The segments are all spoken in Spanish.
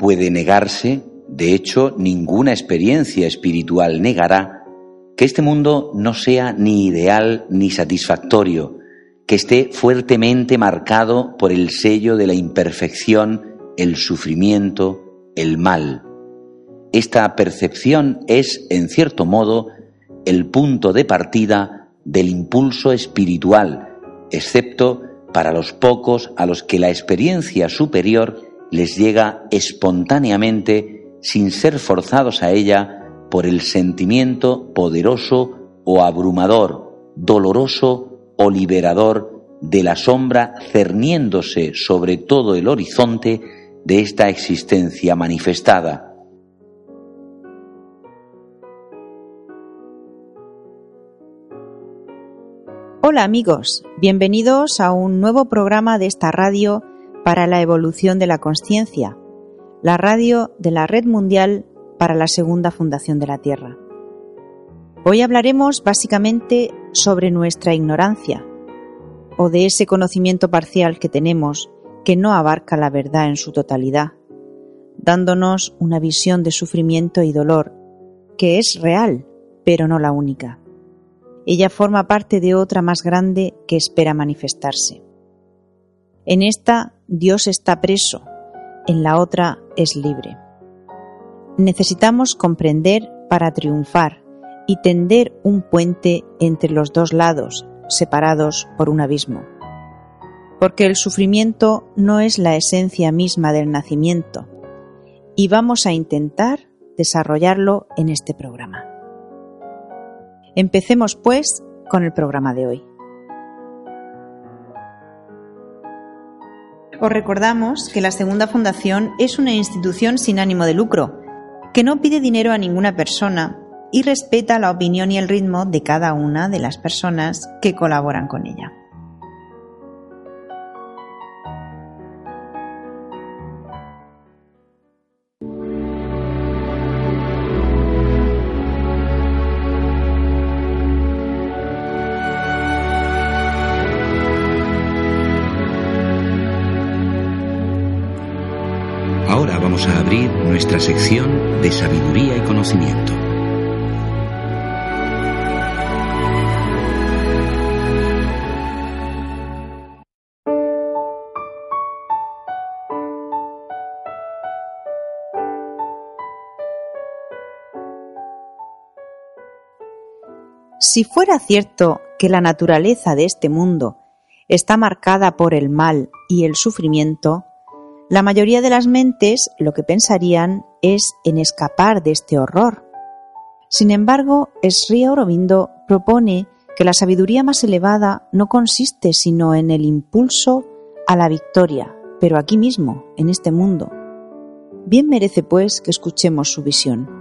Puede negarse, de hecho, ninguna experiencia espiritual negará que este mundo no sea ni ideal ni satisfactorio, que esté fuertemente marcado por el sello de la imperfección, el sufrimiento, el mal. Esta percepción es, en cierto modo, el punto de partida del impulso espiritual, excepto para los pocos a los que la experiencia superior les llega espontáneamente sin ser forzados a ella por el sentimiento poderoso o abrumador, doloroso o liberador de la sombra cerniéndose sobre todo el horizonte de esta existencia manifestada. Hola amigos, bienvenidos a un nuevo programa de esta radio para la evolución de la conciencia, la radio de la Red Mundial para la Segunda Fundación de la Tierra. Hoy hablaremos básicamente sobre nuestra ignorancia o de ese conocimiento parcial que tenemos que no abarca la verdad en su totalidad, dándonos una visión de sufrimiento y dolor que es real, pero no la única. Ella forma parte de otra más grande que espera manifestarse. En esta Dios está preso, en la otra es libre. Necesitamos comprender para triunfar y tender un puente entre los dos lados, separados por un abismo. Porque el sufrimiento no es la esencia misma del nacimiento, y vamos a intentar desarrollarlo en este programa. Empecemos, pues, con el programa de hoy. Os recordamos que la Segunda Fundación es una institución sin ánimo de lucro, que no pide dinero a ninguna persona y respeta la opinión y el ritmo de cada una de las personas que colaboran con ella. Si fuera cierto que la naturaleza de este mundo está marcada por el mal y el sufrimiento, la mayoría de las mentes lo que pensarían es en escapar de este horror. Sin embargo, Sri Aurobindo propone que la sabiduría más elevada no consiste sino en el impulso a la victoria, pero aquí mismo, en este mundo. Bien merece, pues, que escuchemos su visión.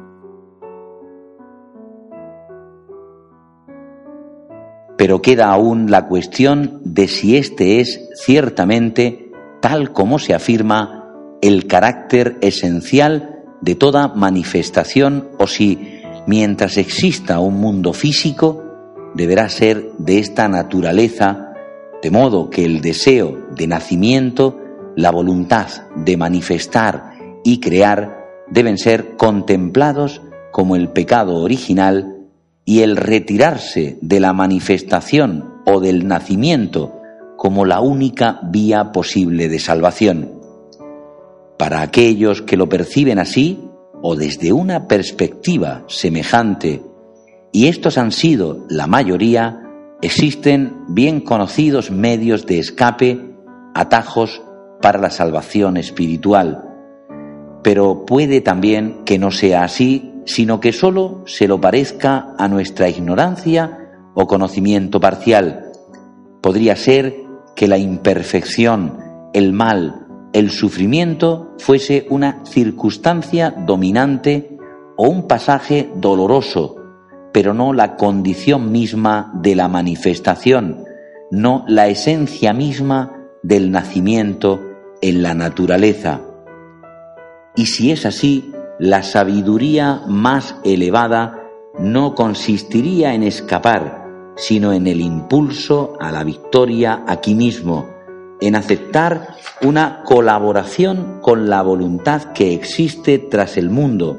Pero queda aún la cuestión de si este es ciertamente, tal como se afirma, el carácter esencial de toda manifestación o si, mientras exista un mundo físico, deberá ser de esta naturaleza, de modo que el deseo de nacimiento, la voluntad de manifestar y crear deben ser contemplados como el pecado original y el retirarse de la manifestación o del nacimiento como la única vía posible de salvación. Para aquellos que lo perciben así o desde una perspectiva semejante, y estos han sido la mayoría, existen bien conocidos medios de escape, atajos para la salvación espiritual. Pero puede también que no sea así, sino que sólo se lo parezca a nuestra ignorancia o conocimiento parcial. Podría ser que la imperfección, el mal, el sufrimiento fuese una circunstancia dominante o un pasaje doloroso, pero no la condición misma de la manifestación, no la esencia misma del nacimiento en la naturaleza. Y si es así, la sabiduría más elevada no consistiría en escapar, sino en el impulso a la victoria aquí mismo, en aceptar una colaboración con la voluntad que existe tras el mundo,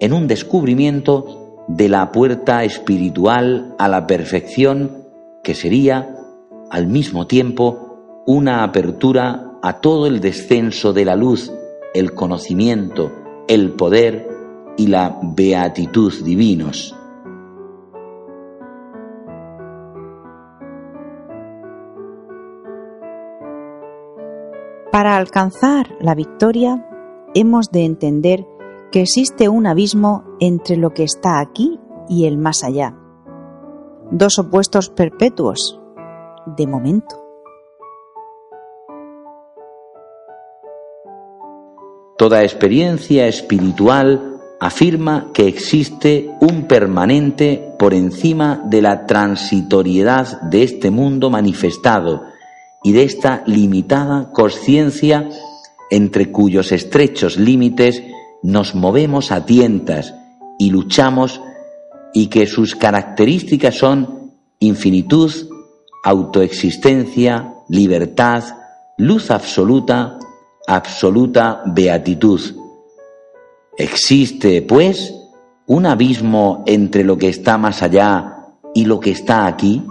en un descubrimiento de la puerta espiritual a la perfección que sería, al mismo tiempo, una apertura a todo el descenso de la luz, el conocimiento, el poder y la beatitud divinos. Para alcanzar la victoria hemos de entender que existe un abismo entre lo que está aquí y el más allá. Dos opuestos perpetuos, de momento. Toda experiencia espiritual afirma que existe un permanente por encima de la transitoriedad de este mundo manifestado y de esta limitada conciencia entre cuyos estrechos límites nos movemos a tientas y luchamos y que sus características son infinitud, autoexistencia, libertad, luz absoluta, absoluta beatitud. Existe, pues, un abismo entre lo que está más allá y lo que está aquí.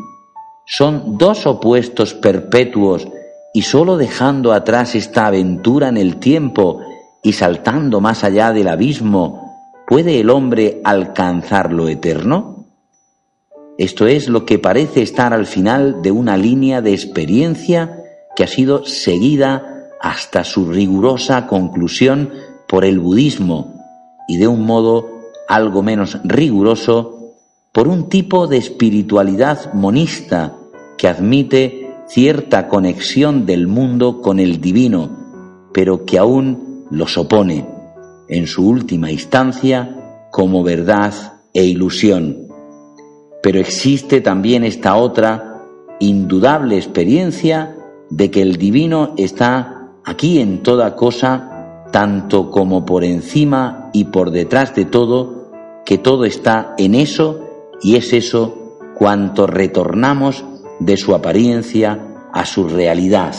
Son dos opuestos perpetuos y sólo dejando atrás esta aventura en el tiempo y saltando más allá del abismo, ¿puede el hombre alcanzar lo eterno? Esto es lo que parece estar al final de una línea de experiencia que ha sido seguida hasta su rigurosa conclusión por el budismo y de un modo algo menos riguroso por un tipo de espiritualidad monista que admite cierta conexión del mundo con el divino, pero que aún los opone, en su última instancia, como verdad e ilusión. Pero existe también esta otra indudable experiencia de que el divino está aquí en toda cosa, tanto como por encima y por detrás de todo, que todo está en eso y es eso cuanto retornamos de su apariencia a su realidad.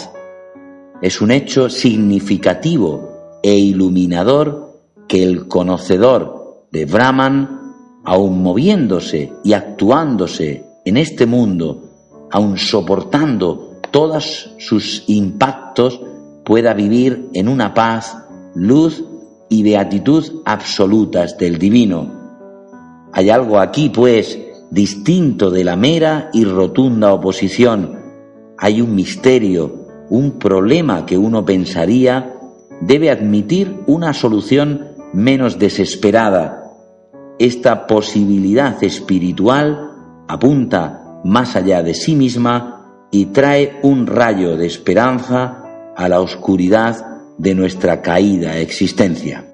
Es un hecho significativo e iluminador que el conocedor de Brahman, aun moviéndose y actuándose en este mundo, aun soportando todos sus impactos, pueda vivir en una paz, luz y beatitud absolutas del divino. Hay algo aquí, pues, distinto de la mera y rotunda oposición. Hay un misterio, un problema que uno pensaría debe admitir una solución menos desesperada. Esta posibilidad espiritual apunta más allá de sí misma y trae un rayo de esperanza a la oscuridad de nuestra caída existencia.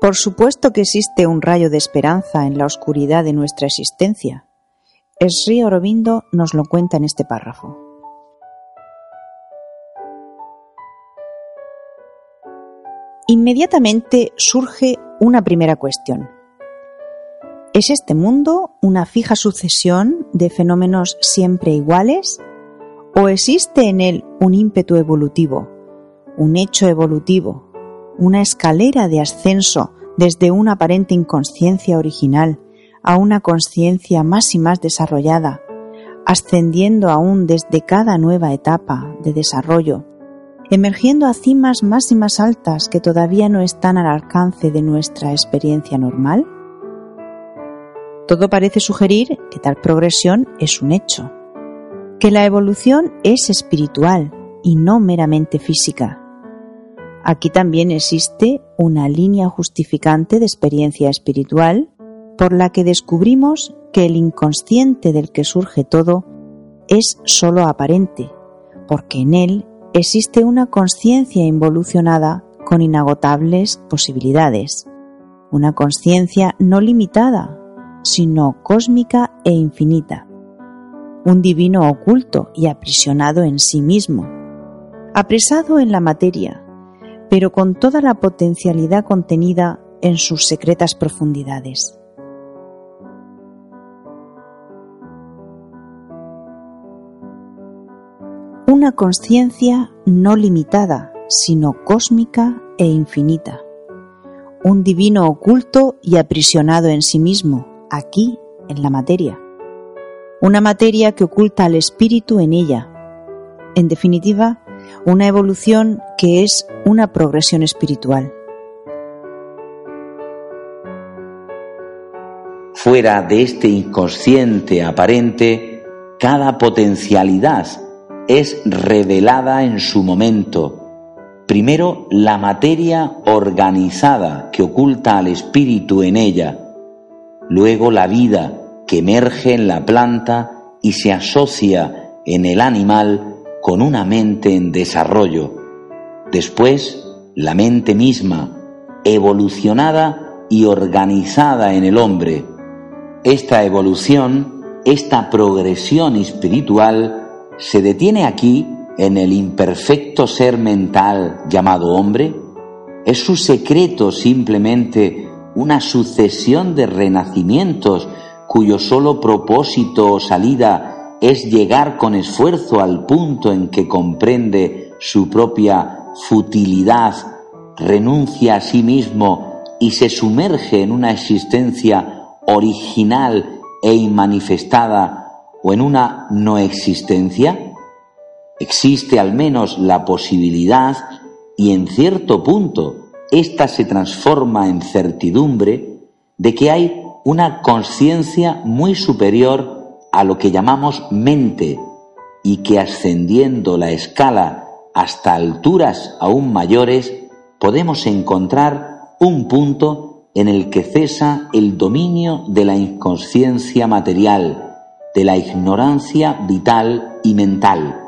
Por supuesto que existe un rayo de esperanza en la oscuridad de nuestra existencia. Sri Aurobindo nos lo cuenta en este párrafo. Inmediatamente surge una primera cuestión. ¿Es este mundo una fija sucesión de fenómenos siempre iguales? ¿O existe en él un ímpetu evolutivo, un hecho evolutivo, una escalera de ascenso desde una aparente inconsciencia original a una conciencia más y más desarrollada, ascendiendo aún desde cada nueva etapa de desarrollo, emergiendo a cimas más y más altas que todavía no están al alcance de nuestra experiencia normal? Todo parece sugerir que tal progresión es un hecho, que la evolución es espiritual y no meramente física, Aquí también existe una línea justificante de experiencia espiritual por la que descubrimos que el inconsciente del que surge todo es sólo aparente, porque en él existe una conciencia involucionada con inagotables posibilidades, una conciencia no limitada, sino cósmica e infinita, un divino oculto y aprisionado en sí mismo, apresado en la materia, pero con toda la potencialidad contenida en sus secretas profundidades. Una conciencia no limitada, sino cósmica e infinita. Un divino oculto y aprisionado en sí mismo, aquí, en la materia. Una materia que oculta al espíritu en ella. En definitiva, una evolución que es una progresión espiritual. Fuera de este inconsciente aparente, cada potencialidad es revelada en su momento primero la materia organizada que oculta al espíritu en ella, luego la vida que emerge en la planta y se asocia en el animal con una mente en desarrollo, después la mente misma, evolucionada y organizada en el hombre. Esta evolución, esta progresión espiritual, se detiene aquí en el imperfecto ser mental llamado hombre? ¿Es su secreto simplemente una sucesión de renacimientos cuyo solo propósito o salida es llegar con esfuerzo al punto en que comprende su propia futilidad, renuncia a sí mismo y se sumerge en una existencia original e inmanifestada o en una no existencia? Existe al menos la posibilidad y en cierto punto ésta se transforma en certidumbre de que hay una conciencia muy superior a lo que llamamos mente y que ascendiendo la escala hasta alturas aún mayores podemos encontrar un punto en el que cesa el dominio de la inconsciencia material, de la ignorancia vital y mental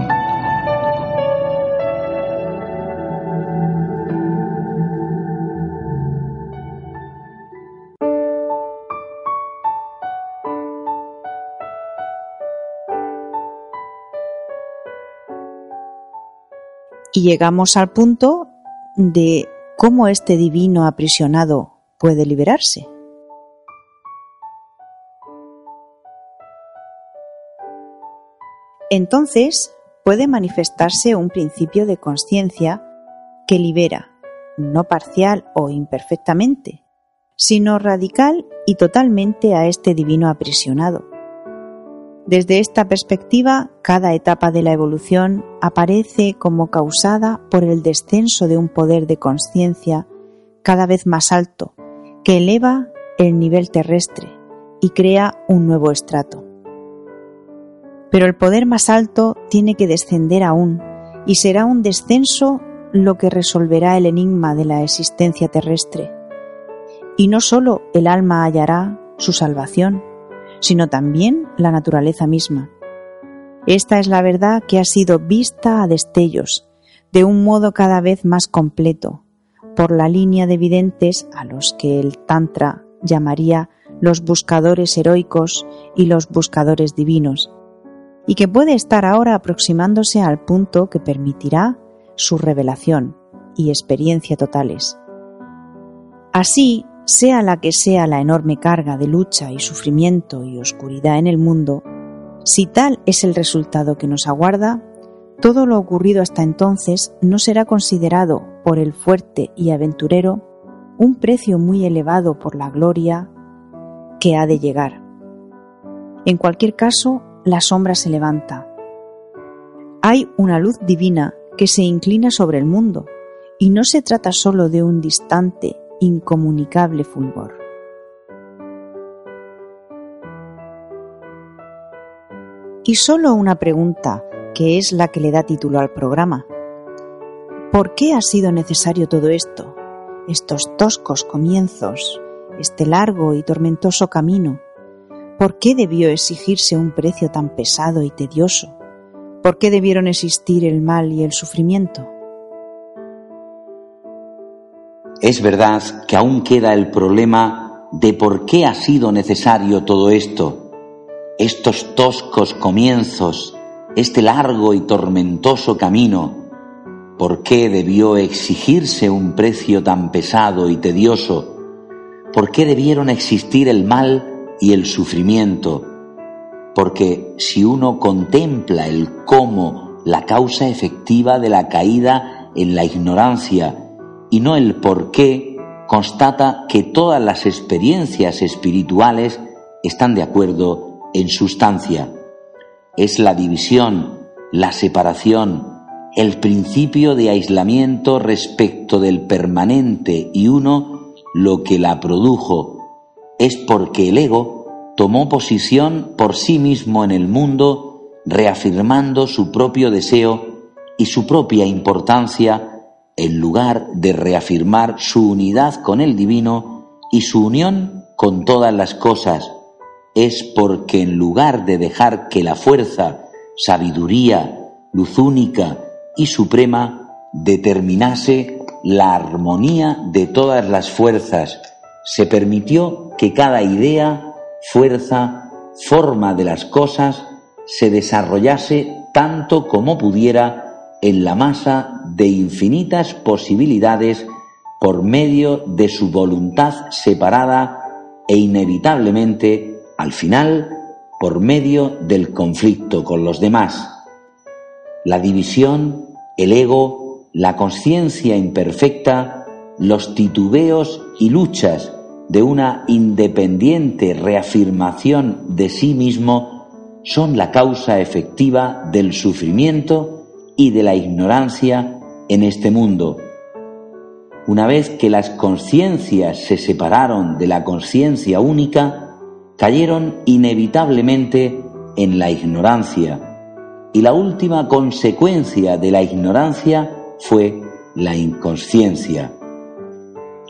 llegamos al punto de cómo este divino aprisionado puede liberarse. Entonces puede manifestarse un principio de conciencia que libera, no parcial o imperfectamente, sino radical y totalmente a este divino aprisionado. Desde esta perspectiva, cada etapa de la evolución aparece como causada por el descenso de un poder de conciencia cada vez más alto, que eleva el nivel terrestre y crea un nuevo estrato. Pero el poder más alto tiene que descender aún, y será un descenso lo que resolverá el enigma de la existencia terrestre. Y no sólo el alma hallará su salvación, sino también la naturaleza misma. Esta es la verdad que ha sido vista a destellos, de un modo cada vez más completo, por la línea de videntes a los que el Tantra llamaría los buscadores heroicos y los buscadores divinos, y que puede estar ahora aproximándose al punto que permitirá su revelación y experiencia totales. Así, sea la que sea la enorme carga de lucha y sufrimiento y oscuridad en el mundo, si tal es el resultado que nos aguarda, todo lo ocurrido hasta entonces no será considerado por el fuerte y aventurero un precio muy elevado por la gloria que ha de llegar. En cualquier caso, la sombra se levanta. Hay una luz divina que se inclina sobre el mundo, y no se trata sólo de un distante, incomunicable fulgor. Y solo una pregunta, que es la que le da título al programa. ¿Por qué ha sido necesario todo esto? Estos toscos comienzos, este largo y tormentoso camino. ¿Por qué debió exigirse un precio tan pesado y tedioso? ¿Por qué debieron existir el mal y el sufrimiento? Es verdad que aún queda el problema de por qué ha sido necesario todo esto, estos toscos comienzos, este largo y tormentoso camino, por qué debió exigirse un precio tan pesado y tedioso, por qué debieron existir el mal y el sufrimiento, porque si uno contempla el cómo, la causa efectiva de la caída en la ignorancia, y no el por qué, constata que todas las experiencias espirituales están de acuerdo en sustancia. Es la división, la separación, el principio de aislamiento respecto del permanente y uno lo que la produjo. Es porque el ego tomó posición por sí mismo en el mundo, reafirmando su propio deseo y su propia importancia en lugar de reafirmar su unidad con el divino y su unión con todas las cosas, es porque en lugar de dejar que la fuerza, sabiduría, luz única y suprema determinase la armonía de todas las fuerzas, se permitió que cada idea, fuerza, forma de las cosas se desarrollase tanto como pudiera en la masa de infinitas posibilidades por medio de su voluntad separada e inevitablemente, al final, por medio del conflicto con los demás. La división, el ego, la conciencia imperfecta, los titubeos y luchas de una independiente reafirmación de sí mismo son la causa efectiva del sufrimiento y de la ignorancia en este mundo. Una vez que las conciencias se separaron de la conciencia única, cayeron inevitablemente en la ignorancia. Y la última consecuencia de la ignorancia fue la inconsciencia.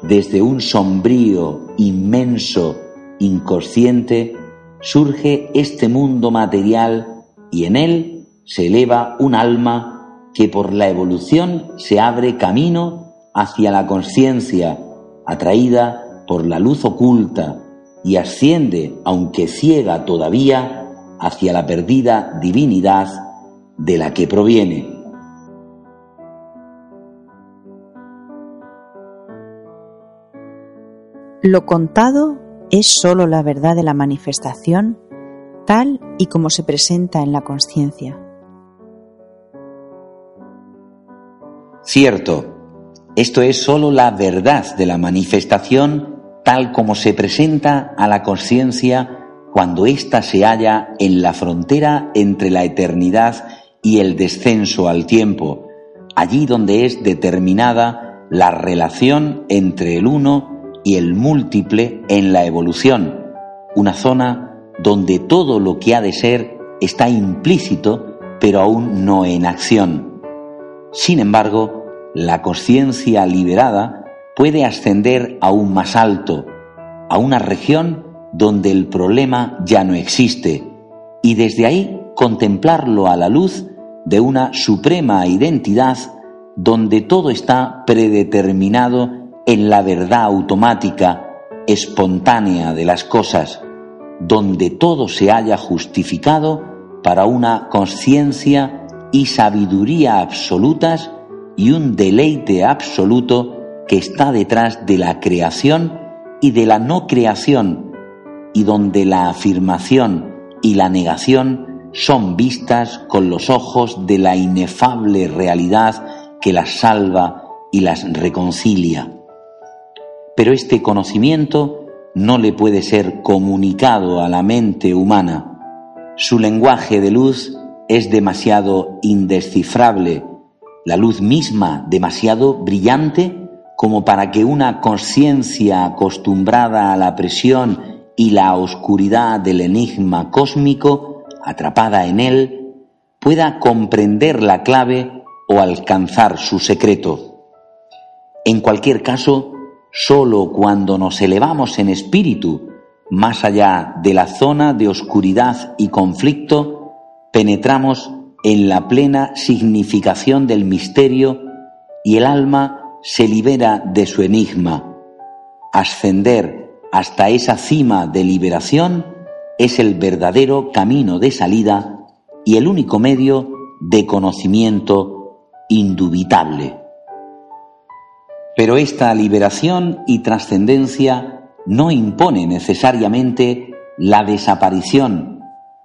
Desde un sombrío, inmenso, inconsciente, surge este mundo material y en él se eleva un alma que por la evolución se abre camino hacia la conciencia, atraída por la luz oculta, y asciende, aunque ciega todavía, hacia la perdida divinidad de la que proviene. Lo contado es sólo la verdad de la manifestación tal y como se presenta en la conciencia. Cierto, esto es sólo la verdad de la manifestación tal como se presenta a la conciencia cuando ésta se halla en la frontera entre la eternidad y el descenso al tiempo, allí donde es determinada la relación entre el uno y el múltiple en la evolución, una zona donde todo lo que ha de ser está implícito pero aún no en acción. Sin embargo, la conciencia liberada puede ascender aún más alto, a una región donde el problema ya no existe, y desde ahí contemplarlo a la luz de una suprema identidad donde todo está predeterminado en la verdad automática, espontánea de las cosas, donde todo se haya justificado para una conciencia y sabiduría absolutas y un deleite absoluto que está detrás de la creación y de la no creación, y donde la afirmación y la negación son vistas con los ojos de la inefable realidad que las salva y las reconcilia. pero este conocimiento no le puede ser comunicado a la mente humana. Su lenguaje de luz es demasiado indescifrable, la luz misma demasiado brillante como para que una conciencia acostumbrada a la presión y la oscuridad del enigma cósmico, atrapada en él, pueda comprender la clave o alcanzar su secreto. En cualquier caso, sólo cuando nos elevamos en espíritu, más allá de la zona de oscuridad y conflicto, penetramos en la plena significación del misterio y el alma se libera de su enigma. Ascender hasta esa cima de liberación es el verdadero camino de salida y el único medio de conocimiento indubitable. Pero esta liberación y trascendencia no impone necesariamente la desaparición,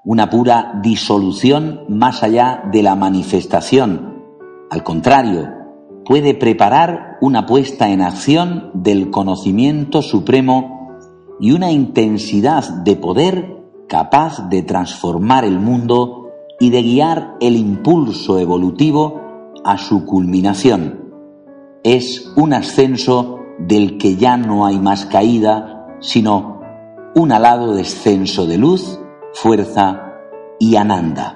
una pura disolución más allá de la manifestación. Al contrario, puede preparar una puesta en acción del conocimiento supremo y una intensidad de poder capaz de transformar el mundo y de guiar el impulso evolutivo a su culminación. Es un ascenso del que ya no hay más caída, sino un alado descenso de luz, fuerza y ananda.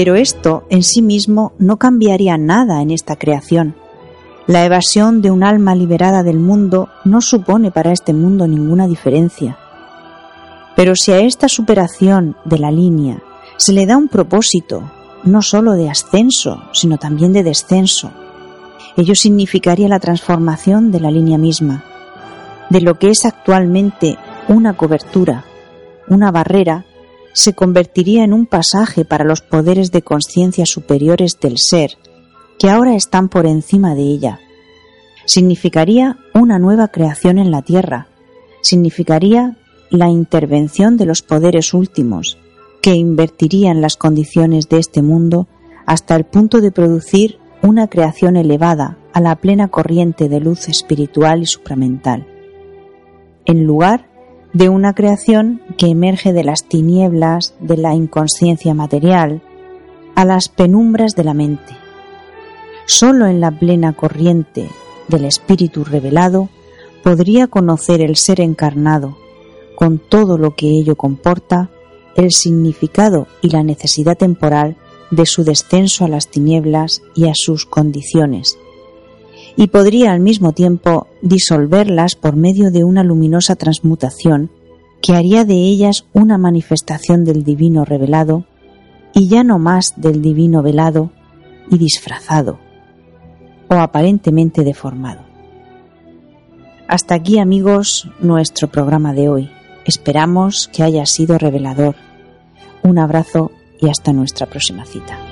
Pero esto en sí mismo no cambiaría nada en esta creación. La evasión de un alma liberada del mundo no supone para este mundo ninguna diferencia. Pero si a esta superación de la línea se le da un propósito, no sólo de ascenso, sino también de descenso, ello significaría la transformación de la línea misma, de lo que es actualmente una cobertura, una barrera se convertiría en un pasaje para los poderes de conciencia superiores del ser, que ahora están por encima de ella. Significaría una nueva creación en la tierra. Significaría la intervención de los poderes últimos, que invertirían las condiciones de este mundo hasta el punto de producir una creación elevada a la plena corriente de luz espiritual y supramental, en lugar de una creación que emerge de las tinieblas de la inconsciencia material a las penumbras de la mente. Solo en la plena corriente del espíritu revelado podría conocer el ser encarnado, con todo lo que ello comporta, el significado y la necesidad temporal de su descenso a las tinieblas y a sus condiciones, y podría al mismo tiempo disolverlas por medio de una luminosa transmutación que haría de ellas una manifestación del divino revelado y ya no más del divino velado y disfrazado o aparentemente deformado. Hasta aquí amigos nuestro programa de hoy. Esperamos que haya sido revelador. Un abrazo y hasta nuestra próxima cita.